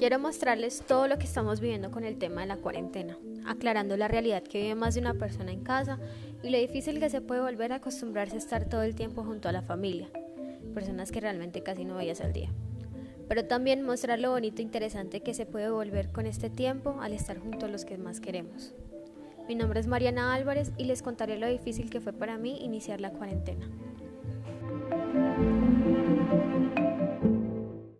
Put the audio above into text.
Quiero mostrarles todo lo que estamos viviendo con el tema de la cuarentena, aclarando la realidad que vive más de una persona en casa y lo difícil que se puede volver a acostumbrarse a estar todo el tiempo junto a la familia, personas que realmente casi no veías al día. Pero también mostrar lo bonito e interesante que se puede volver con este tiempo al estar junto a los que más queremos. Mi nombre es Mariana Álvarez y les contaré lo difícil que fue para mí iniciar la cuarentena.